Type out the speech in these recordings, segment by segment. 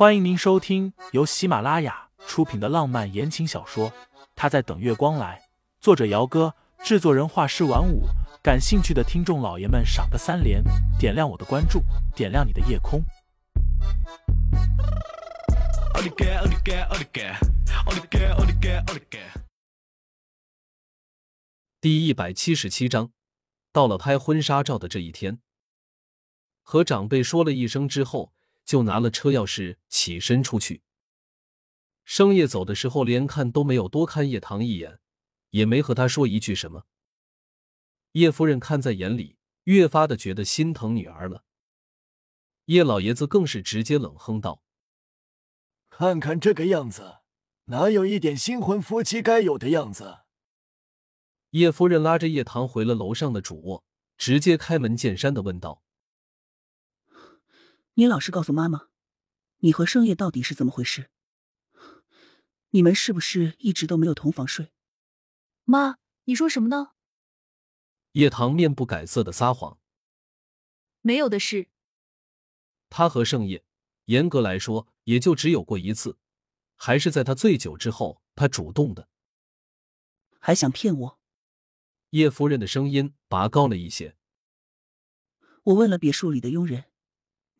欢迎您收听由喜马拉雅出品的浪漫言情小说《他在等月光来》，作者：姚哥，制作人：画师晚舞。感兴趣的听众老爷们，赏个三连，点亮我的关注，点亮你的夜空。第一百七十七章，到了拍婚纱照的这一天，和长辈说了一声之后。就拿了车钥匙起身出去。生夜走的时候，连看都没有多看叶棠一眼，也没和他说一句什么。叶夫人看在眼里，越发的觉得心疼女儿了。叶老爷子更是直接冷哼道：“看看这个样子，哪有一点新婚夫妻该有的样子？”叶夫人拉着叶棠回了楼上的主卧，直接开门见山的问道。你老实告诉妈妈，你和盛夜到底是怎么回事？你们是不是一直都没有同房睡？妈，你说什么呢？叶棠面不改色的撒谎，没有的事。他和盛夜，严格来说也就只有过一次，还是在他醉酒之后，他主动的。还想骗我？叶夫人的声音拔高了一些。我问了别墅里的佣人。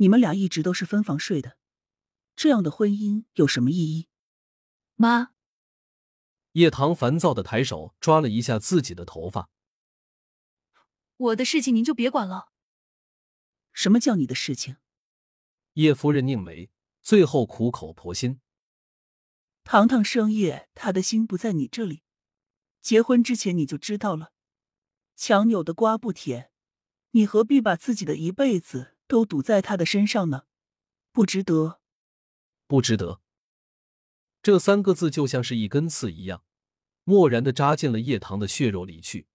你们俩一直都是分房睡的，这样的婚姻有什么意义？妈，叶棠烦躁的抬手抓了一下自己的头发。我的事情您就别管了。什么叫你的事情？叶夫人拧眉，最后苦口婆心：堂堂生夜，他的心不在你这里，结婚之前你就知道了。强扭的瓜不甜，你何必把自己的一辈子？都赌在他的身上呢，不值得，不值得。这三个字就像是一根刺一样，蓦然的扎进了叶棠的血肉里去。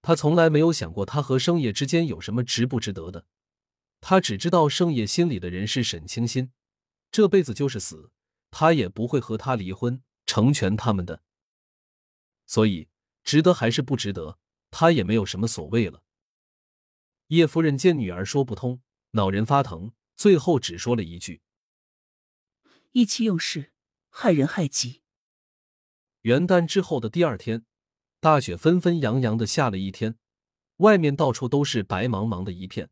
他从来没有想过他和生野之间有什么值不值得的，他只知道生野心里的人是沈清心，这辈子就是死，他也不会和他离婚，成全他们的。所以，值得还是不值得，他也没有什么所谓了。叶夫人见女儿说不通，恼人发疼，最后只说了一句：“意气用事，害人害己。”元旦之后的第二天，大雪纷纷扬扬的下了一天，外面到处都是白茫茫的一片。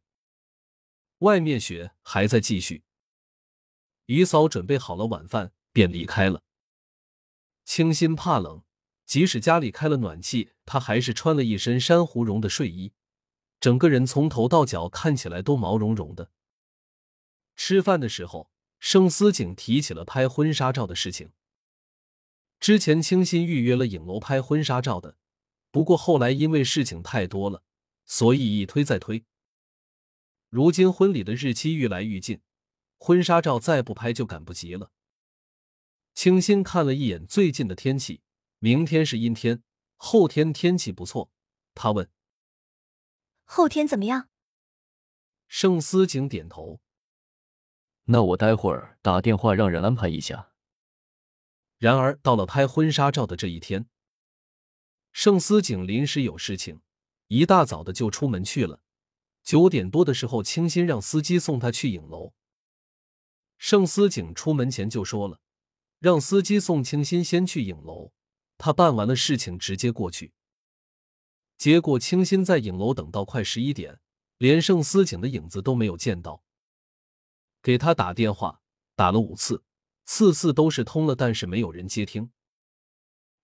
外面雪还在继续。于嫂准备好了晚饭，便离开了。清心怕冷，即使家里开了暖气，她还是穿了一身珊瑚绒的睡衣。整个人从头到脚看起来都毛茸茸的。吃饭的时候，盛思景提起了拍婚纱照的事情。之前清新预约了影楼拍婚纱照的，不过后来因为事情太多了，所以一推再推。如今婚礼的日期愈来愈近，婚纱照再不拍就赶不及了。清新看了一眼最近的天气，明天是阴天，后天天气不错。他问。后天怎么样？盛思景点头。那我待会儿打电话让人安排一下。然而到了拍婚纱照的这一天，盛思景临时有事情，一大早的就出门去了。九点多的时候，清新让司机送他去影楼。盛思景出门前就说了，让司机送清新先去影楼，他办完了事情直接过去。结果，清新在影楼等到快十一点，连盛思景的影子都没有见到。给他打电话，打了五次，次次都是通了，但是没有人接听。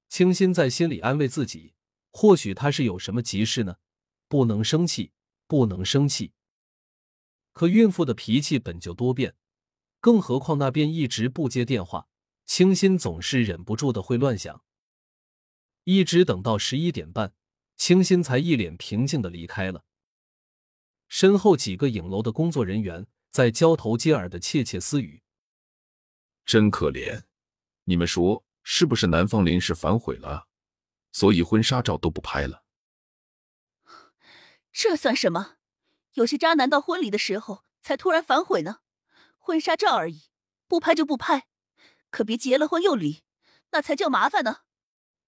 清新在心里安慰自己，或许他是有什么急事呢，不能生气，不能生气。可孕妇的脾气本就多变，更何况那边一直不接电话，清新总是忍不住的会乱想。一直等到十一点半。清新才一脸平静的离开了，身后几个影楼的工作人员在交头接耳的窃窃私语：“真可怜，你们说是不是男方临时反悔了，所以婚纱照都不拍了？”这算什么？有些渣男到婚礼的时候才突然反悔呢。婚纱照而已，不拍就不拍，可别结了婚又离，那才叫麻烦呢。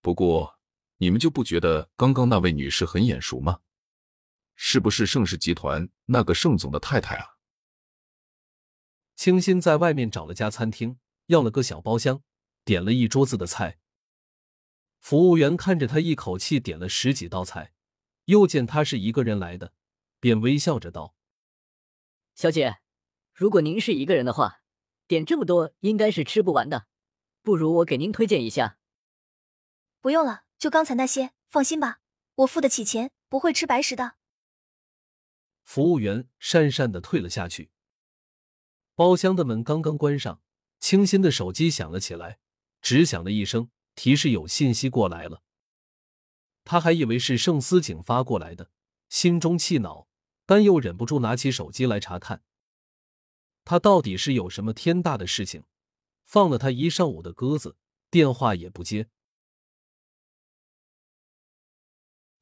不过。你们就不觉得刚刚那位女士很眼熟吗？是不是盛世集团那个盛总的太太啊？清新在外面找了家餐厅，要了个小包厢，点了一桌子的菜。服务员看着他一口气点了十几道菜，又见他是一个人来的，便微笑着道：“小姐，如果您是一个人的话，点这么多应该是吃不完的，不如我给您推荐一下。”不用了，就刚才那些，放心吧，我付得起钱，不会吃白食的。服务员讪讪的退了下去。包厢的门刚刚关上，清新的手机响了起来，只响了一声，提示有信息过来了。他还以为是盛思景发过来的，心中气恼，但又忍不住拿起手机来查看。他到底是有什么天大的事情，放了他一上午的鸽子，电话也不接。